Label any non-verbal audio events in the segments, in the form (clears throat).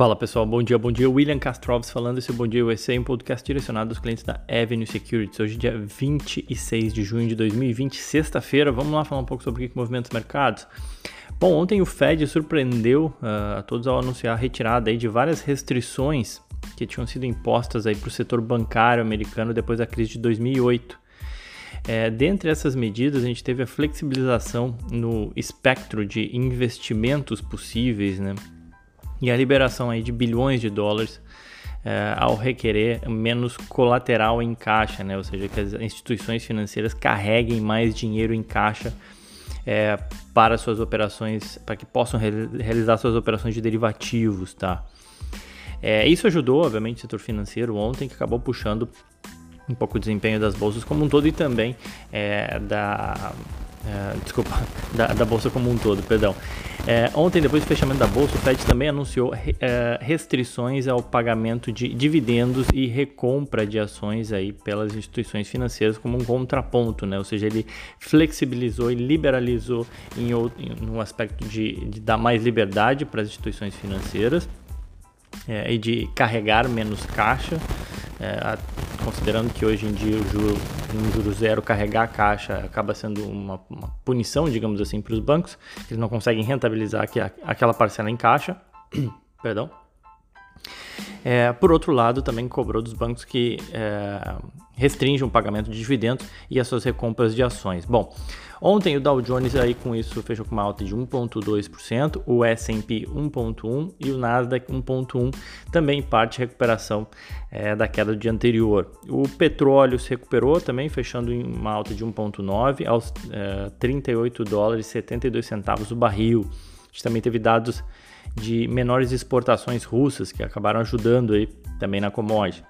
Fala pessoal, bom dia, bom dia. William Castroves falando, esse Bom Dia USA, um podcast direcionado aos clientes da Avenue Securities. Hoje, dia 26 de junho de 2020, sexta-feira. Vamos lá falar um pouco sobre o que movimenta os mercados. Bom, ontem o Fed surpreendeu uh, a todos ao anunciar a retirada aí de várias restrições que tinham sido impostas para o setor bancário americano depois da crise de 2008. É, dentre essas medidas, a gente teve a flexibilização no espectro de investimentos possíveis, né? E a liberação aí de bilhões de dólares é, ao requerer menos colateral em caixa, né? Ou seja, que as instituições financeiras carreguem mais dinheiro em caixa é, para suas operações, para que possam re realizar suas operações de derivativos, tá? É, isso ajudou, obviamente, o setor financeiro ontem, que acabou puxando um pouco o desempenho das bolsas como um todo e também é, da, é, desculpa, (laughs) da, da, bolsa como um todo, perdão. É, ontem, depois do fechamento da bolsa, o Fed também anunciou é, restrições ao pagamento de dividendos e recompra de ações aí pelas instituições financeiras como um contraponto, né? Ou seja, ele flexibilizou e liberalizou em, em um aspecto de, de dar mais liberdade para as instituições financeiras é, e de carregar menos caixa, é, considerando que hoje em dia o juro, um juro zero carregar a caixa acaba sendo uma, uma punição, digamos assim, para os bancos, eles não conseguem rentabilizar aquela parcela em caixa. (clears throat) Perdão. É, por outro lado, também cobrou dos bancos que é, restringem o pagamento de dividendos e as suas recompras de ações. Bom, ontem o Dow Jones aí com isso fechou com uma alta de 1,2%, o S&P 1,1% e o Nasdaq 1,1%, também parte recuperação é, da queda do dia anterior. O petróleo se recuperou também, fechando em uma alta de 1,9% aos é, 38 dólares e 72 centavos o barril. A gente também teve dados de menores exportações russas que acabaram ajudando aí também na commodity.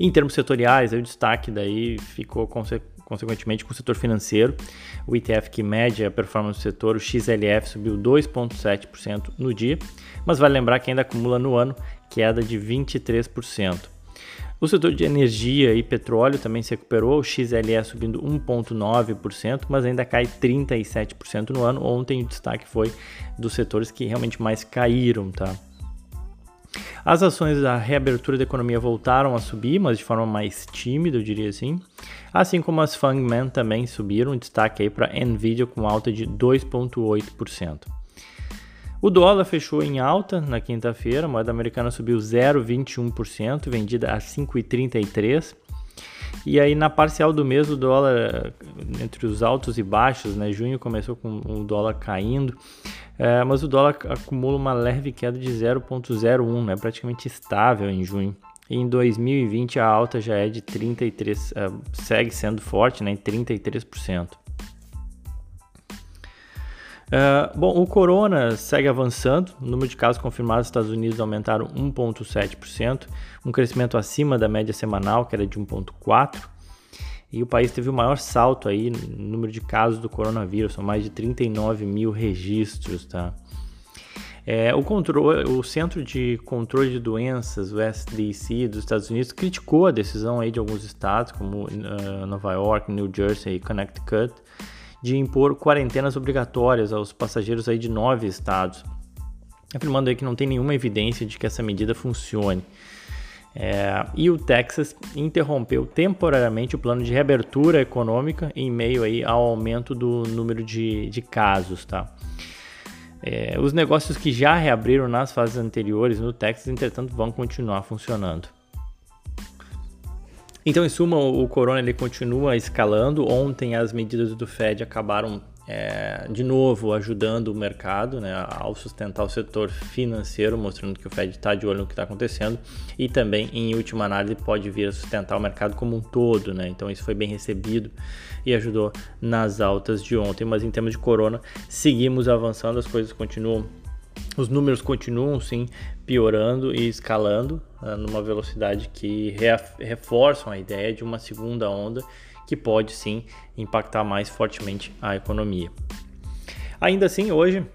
Em termos setoriais, o destaque daí ficou conse consequentemente com o setor financeiro. O ETF que mede a performance do setor, o XLF, subiu 2,7% no dia, mas vale lembrar que ainda acumula no ano queda de 23%. O setor de energia e petróleo também se recuperou, o XLE subindo 1,9%, mas ainda cai 37% no ano. Ontem o destaque foi dos setores que realmente mais caíram, tá? As ações da reabertura da economia voltaram a subir, mas de forma mais tímida, eu diria assim. Assim como as Fangman também subiram, destaque aí para Nvidia com alta de 2,8%. O dólar fechou em alta na quinta-feira, a moeda americana subiu 0,21%, vendida a 5,33. E aí na parcial do mês o dólar entre os altos e baixos, né? Junho começou com o dólar caindo, é, mas o dólar acumula uma leve queda de 0,01, né? Praticamente estável em junho. E em 2020 a alta já é de 33, é, segue sendo forte, né? Em 33%. Uh, bom, o corona segue avançando. O número de casos confirmados nos Estados Unidos aumentaram 1,7%, um crescimento acima da média semanal, que era de 1,4%. E o país teve o maior salto aí no número de casos do coronavírus, são mais de 39 mil registros, tá? É, o, controle, o Centro de Controle de Doenças, o SDC dos Estados Unidos, criticou a decisão aí de alguns estados, como uh, Nova York, New Jersey e Connecticut, de impor quarentenas obrigatórias aos passageiros aí de nove estados, afirmando aí que não tem nenhuma evidência de que essa medida funcione. É, e o Texas interrompeu temporariamente o plano de reabertura econômica em meio aí ao aumento do número de, de casos, tá? É, os negócios que já reabriram nas fases anteriores no Texas, entretanto, vão continuar funcionando. Então, em suma, o corona ele continua escalando. Ontem as medidas do Fed acabaram é, de novo ajudando o mercado né, ao sustentar o setor financeiro, mostrando que o Fed está de olho no que está acontecendo e também, em última análise, pode vir a sustentar o mercado como um todo. Né? Então, isso foi bem recebido e ajudou nas altas de ontem. Mas em termos de corona, seguimos avançando, as coisas continuam os números continuam sim piorando e escalando uh, numa velocidade que reforçam a ideia de uma segunda onda que pode sim impactar mais fortemente a economia. Ainda assim, hoje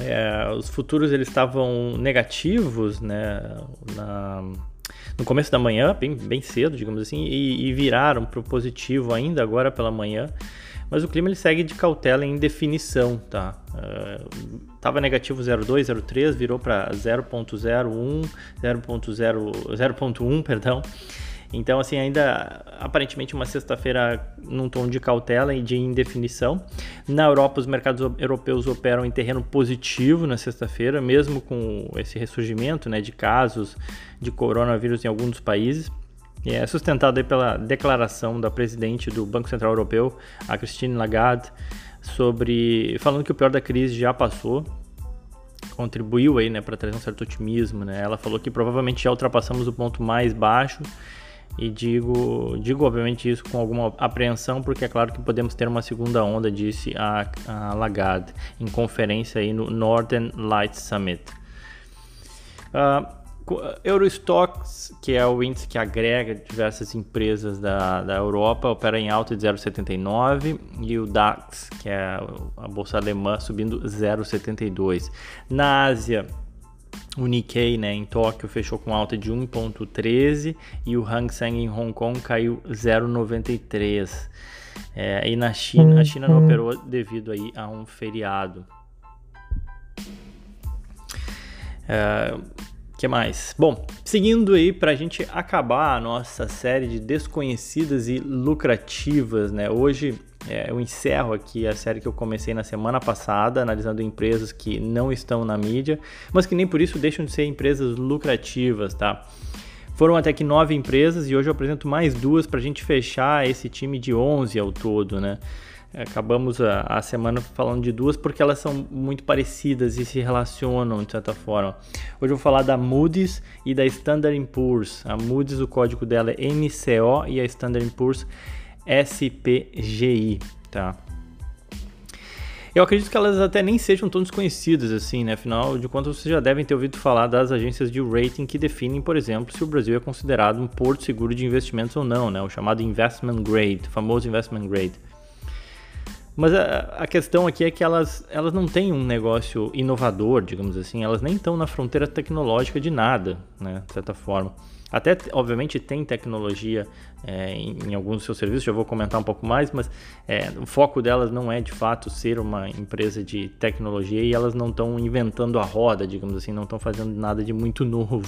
é, os futuros eles estavam negativos, né, na, no começo da manhã, bem, bem cedo, digamos assim, e, e viraram para o positivo ainda agora pela manhã Mas o clima ele segue de cautela em definição, tá? Uh, negativo 0,2, 0,3, virou para 0,01, 0,1, perdão. Então, assim, ainda aparentemente uma sexta-feira num tom de cautela e de indefinição. Na Europa, os mercados europeus operam em terreno positivo na sexta-feira, mesmo com esse ressurgimento né, de casos de coronavírus em alguns dos países. E é sustentado aí pela declaração da presidente do Banco Central Europeu, a Christine Lagarde, sobre falando que o pior da crise já passou, contribuiu aí, né, para trazer um certo otimismo, né? Ela falou que provavelmente já ultrapassamos o ponto mais baixo e digo, digo obviamente isso com alguma apreensão, porque é claro que podemos ter uma segunda onda, disse a, a Lagarde em conferência aí no Northern Lights Summit. Uh, Eurostox, que é o índice que agrega diversas empresas da, da Europa, opera em alta de 0,79 e o DAX, que é a bolsa alemã, subindo 0,72. Na Ásia, o Nikkei né, em Tóquio fechou com alta de 1,13 e o Hang Seng em Hong Kong caiu 0,93. É, e na China, a China não uhum. operou devido aí a um feriado. É, que mais? Bom, seguindo aí para a gente acabar a nossa série de desconhecidas e lucrativas, né? Hoje é, eu encerro aqui a série que eu comecei na semana passada, analisando empresas que não estão na mídia, mas que nem por isso deixam de ser empresas lucrativas, tá? Foram até que nove empresas e hoje eu apresento mais duas para a gente fechar esse time de 11 ao todo, né? Acabamos a, a, semana falando de duas porque elas são muito parecidas e se relacionam de certa forma. Hoje eu vou falar da Moody's e da Standard Poor's. A Moody's, o código dela é MCO e a Standard Poor's SPGI, tá? Eu acredito que elas até nem sejam tão desconhecidas assim, né? Afinal de contas, vocês já devem ter ouvido falar das agências de rating que definem, por exemplo, se o Brasil é considerado um porto seguro de investimentos ou não, né? O chamado investment grade, famoso investment grade. Mas a, a, questão aqui é que elas, elas não têm um negócio inovador, digamos assim, elas nem estão na fronteira tecnológica de nada, né, de certa forma. Até, obviamente, tem tecnologia é, em, em, alguns dos seus serviços, já vou comentar um pouco mais, mas é, o foco delas não é de fato ser uma empresa de tecnologia e elas não estão inventando a roda, digamos assim, não estão fazendo nada de muito (laughs) novo.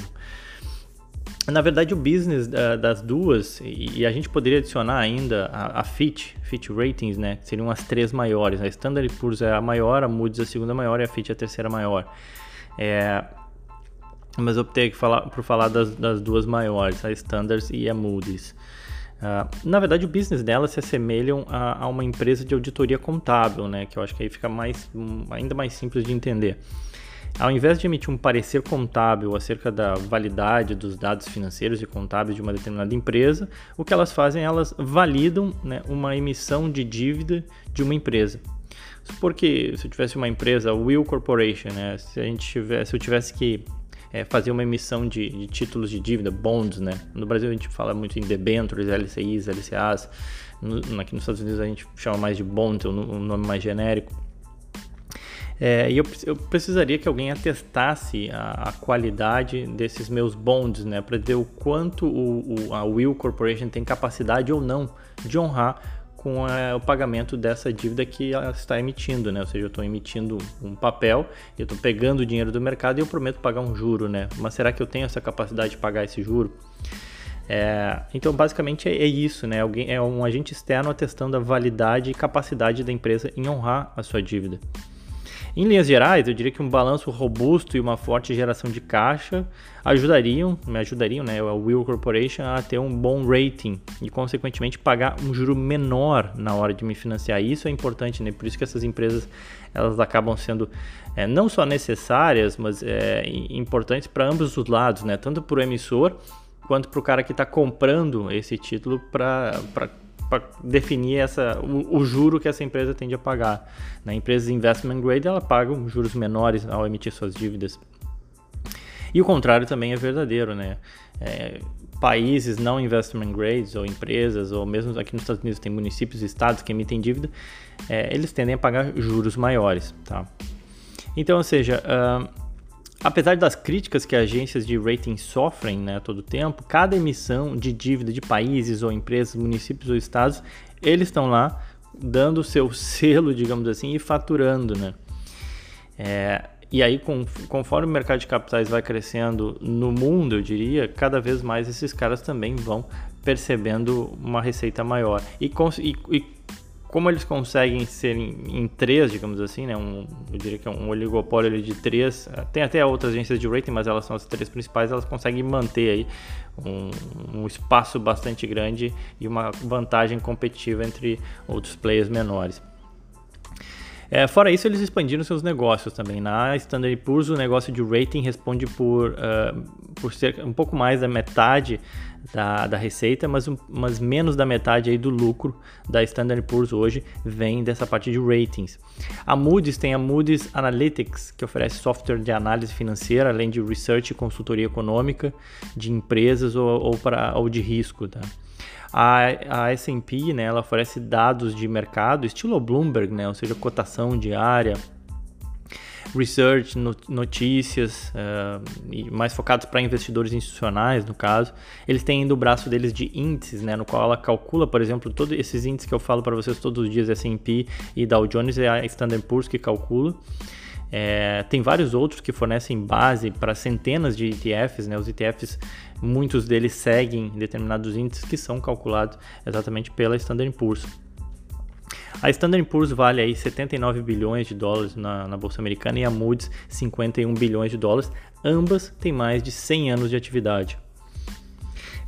Na verdade, o business uh, das duas, e, a gente poderia adicionar ainda a, a Fitch, Fitch Ratings, né? Que seriam as três maiores. A Standard Poor's é a maior, a Moody's é a segunda maior e a Fitch é a terceira maior. É, mas eu optei falar, por falar das, das, duas maiores, a Standards e a Moody's. Uh, na verdade, o business delas se assemelham a, a, uma empresa de auditoria contábil, né? Que eu acho que aí fica mais, ainda mais simples de entender. Ao invés de emitir um parecer contábil acerca da validade dos dados financeiros e contábeis de uma determinada empresa, o que elas fazem, elas validam né, uma emissão de dívida de uma empresa. Porque se eu tivesse uma empresa, Will Corporation, né, se a gente tivesse, se eu tivesse que é, fazer uma emissão de, de, títulos de dívida, bonds, né? No Brasil a gente fala muito em debentures, LCIs, LCAs. No, aqui nos Estados Unidos a gente chama mais de bonds, um nome mais genérico. É, e eu, eu, precisaria que alguém atestasse a, a qualidade desses meus bonds, né, para ver o quanto o, o, a Will Corporation tem capacidade ou não de honrar com o pagamento dessa dívida que ela está emitindo, né? Ou seja, eu estou emitindo um papel, eu estou pegando o dinheiro do mercado e eu prometo pagar um juro, né? Mas será que eu tenho essa capacidade de pagar esse juro? É, então, basicamente é, é, isso, né? Alguém é um agente externo atestando a validade e capacidade da empresa em honrar a sua dívida. Em linhas gerais, eu diria que um balanço robusto e uma forte geração de caixa ajudariam, me ajudariam, né, a Will Corporation a ter um bom rating e, consequentemente, pagar um juro menor na hora de me financiar. Isso é importante, né? Por isso que essas empresas elas acabam sendo é, não só necessárias, mas é, importantes para ambos os lados, né? Tanto para o emissor quanto para o cara que está comprando esse título para para definir essa, o, o, juro que essa empresa tende a pagar. Na empresa investment grade, ela paga juros menores ao emitir suas dívidas. E o contrário também é verdadeiro, né? É, países não investment grades ou empresas, ou mesmo aqui nos Estados Unidos tem municípios e estados que emitem dívida, é, eles tendem a pagar juros maiores, tá? Então, ou seja, uh, Apesar das críticas que agências de rating sofrem né, todo tempo, cada emissão de dívida de países ou empresas, municípios ou estados, eles estão lá dando o seu (laughs) selo, digamos assim, e faturando, né? É, e aí, com, conforme o mercado de capitais vai crescendo no mundo, eu diria, cada vez mais esses caras também vão percebendo uma receita maior. E, e, e como eles conseguem ser em, em, três, digamos assim, né? Um, eu diria que é um oligopólio de três. Eh, tem até outras agências de rating, mas elas são as três principais. Elas conseguem manter aí um, um espaço bastante grande e uma vantagem competitiva entre outros players menores. É, fora isso, eles expandiram seus negócios também. Na Standard Poor's, o negócio de rating responde por, uh, por um pouco mais da metade da, da receita, mas, mas menos da metade aí do lucro da Standard Poor's hoje vem dessa parte de ratings. A Moody's tem a Moody's Analytics, que oferece software de análise financeira, além de research e consultoria econômica de empresas ou, ou, pra, ou de risco. Tá? A, a S&P, né, ela oferece dados de mercado, estilo Bloomberg, né, ou seja, cotação diária, research, notícias, uh, mais focados para investidores institucionais, no caso. Eles têm ainda o braço deles de índices, né, no qual ela calcula, por exemplo, todos esses índices que eu falo para vocês todos os dias, S&P e Dow Jones, é a Standard Poor's que calcula. É, tem vários outros que fornecem base para centenas de ETFs, né? Os ETFs, muitos deles seguem determinados índices que são calculados exatamente pela Standard Poor's. A Standard Poor's vale aí 79 bilhões de dólares na, na bolsa americana e a Moody's 51 bilhões de dólares. Ambas têm mais de 100 anos de atividade.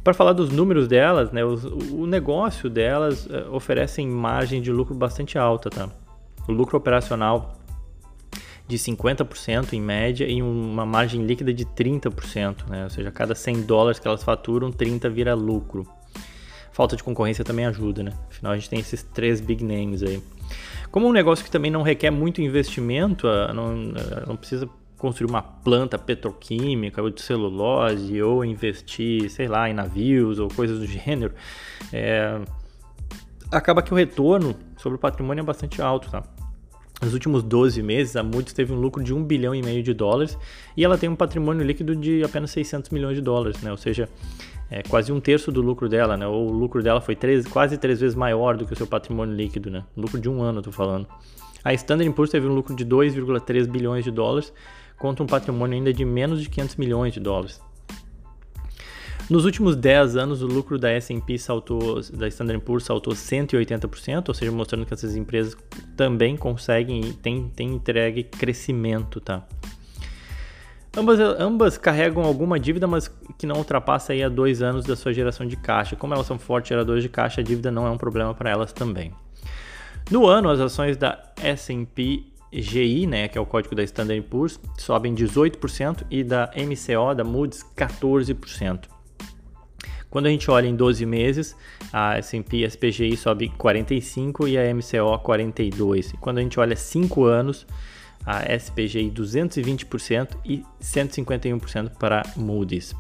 Para falar dos números delas, né, o, o negócio delas uh, oferecem margem de lucro bastante alta, tá? O lucro operacional de 50% em média e uma margem líquida de 30%, né? ou seja, a cada 100 dólares que elas faturam, 30 vira lucro. Falta de concorrência também ajuda, né? Afinal, a gente tem esses três big names aí. Como um negócio que também não requer muito investimento, ah, não, ah, não precisa construir uma planta petroquímica ou de celulose ou investir, sei lá, em navios ou coisas do gênero, é, acaba que o retorno sobre o patrimônio é bastante alto, tá? Nos últimos 12 meses, a Moody's teve um lucro de 1 bilhão e meio de dólares e ela tem um patrimônio líquido de apenas 600 milhões de dólares, né? ou seja, é quase um terço do lucro dela. Né? O lucro dela foi três, quase três vezes maior do que o seu patrimônio líquido, né? lucro de um ano, estou falando. A Standard Poor's teve um lucro de 2,3 bilhões de dólares contra um patrimônio ainda de menos de 500 milhões de dólares. Nos últimos 10 anos, o lucro da S&P saltou, da Standard Poor's saltou 180%, ou seja, mostrando que essas empresas também conseguem e têm, têm entregue crescimento, tá? Ambas, ambas carregam alguma dívida, mas que não ultrapassa aí a dois anos da sua geração de caixa. Como elas são fortes geradoras de caixa, a dívida não é um problema para elas também. No ano, as ações da S&P GI, né, que é o código da Standard Poor's, sobem 18% e da MCO, da Moody's, 14%. Quando a gente olha em 12 meses, a S&P SPGI sobe 45 e a MCO 42. E quando a gente olha 5 anos, a SPGI 220% e 151% para Moody's.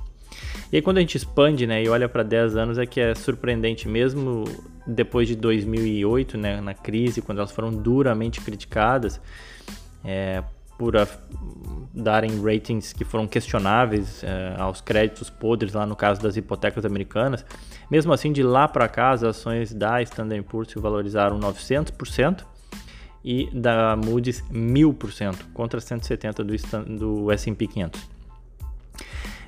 E aí quando a gente expande né, e olha para 10 anos é que é surpreendente mesmo depois de 2008, né, na crise, quando elas foram duramente criticadas, é, por a, darem ratings que foram questionáveis é, aos créditos podres lá no caso das hipotecas americanas. Mesmo assim, de lá para cá, as ações da Standard Poor's se valorizaram 900% e da Moody's 1000% contra 170 do, do S&P 500.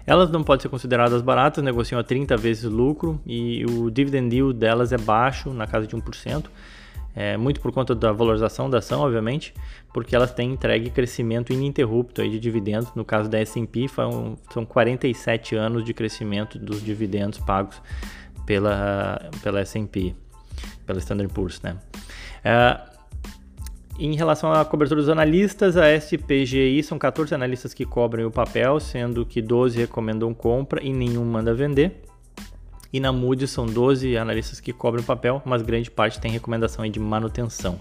Elas não podem ser consideradas baratas, negociam a 30 vezes lucro e o dividend yield delas é baixo, na casa de 1%, é, muito por conta da valorização da ação, obviamente, porque elas têm entregue crescimento ininterrupto aí de dividendos. No caso da S&P, são 47 anos de crescimento dos dividendos pagos pela, pela S&P, pela Standard Poor's, né? É, em relação à cobertura dos analistas, a SPGI são 14 analistas que cobrem o papel, sendo que 12 recomendam compra e nenhum manda vender. E na Moody's são 12 analistas que cobrem o papel, mas grande parte tem recomendação de manutenção.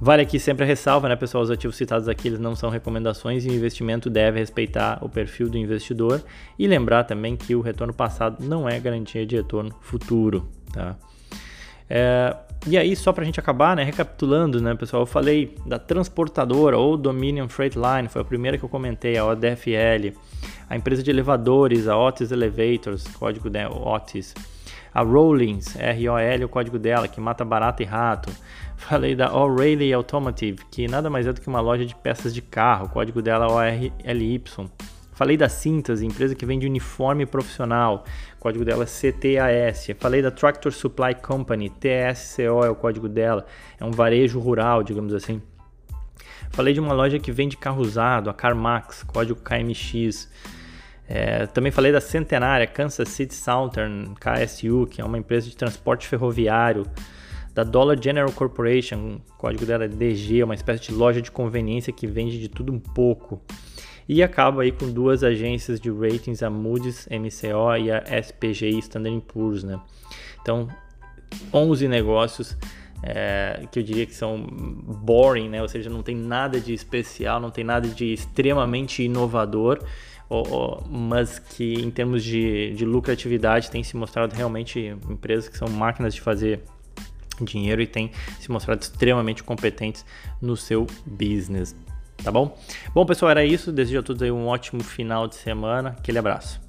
Vale aqui sempre a ressalva, né, pessoal? Os ativos citados aqui eles não são recomendações e o investimento deve respeitar o perfil do investidor e lembrar também que o retorno passado não é garantia de retorno futuro, tá? É, e aí, só para a gente acabar, né, recapitulando, né, pessoal, eu falei da transportadora ou Dominion Freight Line, foi a primeira que eu comentei, a ODFL, a empresa de elevadores, a Otis Elevators, código né, Otis, A Rollins, R-O-L, o código dela, que mata barata e rato. Falei da O'Reilly Automotive, que nada mais é do que uma loja de peças de carro, o código dela ORLY. Falei da Cintas, empresa que vende uniforme profissional, código dela é CTAS. Falei da Tractor Supply Company, TSCO é o código dela, é um varejo rural, digamos assim. Falei de uma loja que vende carro usado, a CarMax, código KMX. É, também falei da Centenária, Kansas City Southern, KSU, que é uma empresa de transporte ferroviário. Da Dollar General Corporation, o código dela é DG, uma espécie de loja de conveniência que vende de tudo um pouco. E acaba aí com duas agências de ratings, a Moody's MCO e a SPGI Standard Poor's, né? Então, 11 negócios é, que eu diria que são boring, né? Ou seja, não tem nada de especial, não tem nada de extremamente inovador, mas que em termos de, de lucratividade tem se mostrado realmente empresas que são máquinas de fazer dinheiro e têm se mostrado extremamente competentes no seu business. Tá bom? Bom, pessoal, era isso. Desejo a todos aí um ótimo final de semana. Aquele abraço.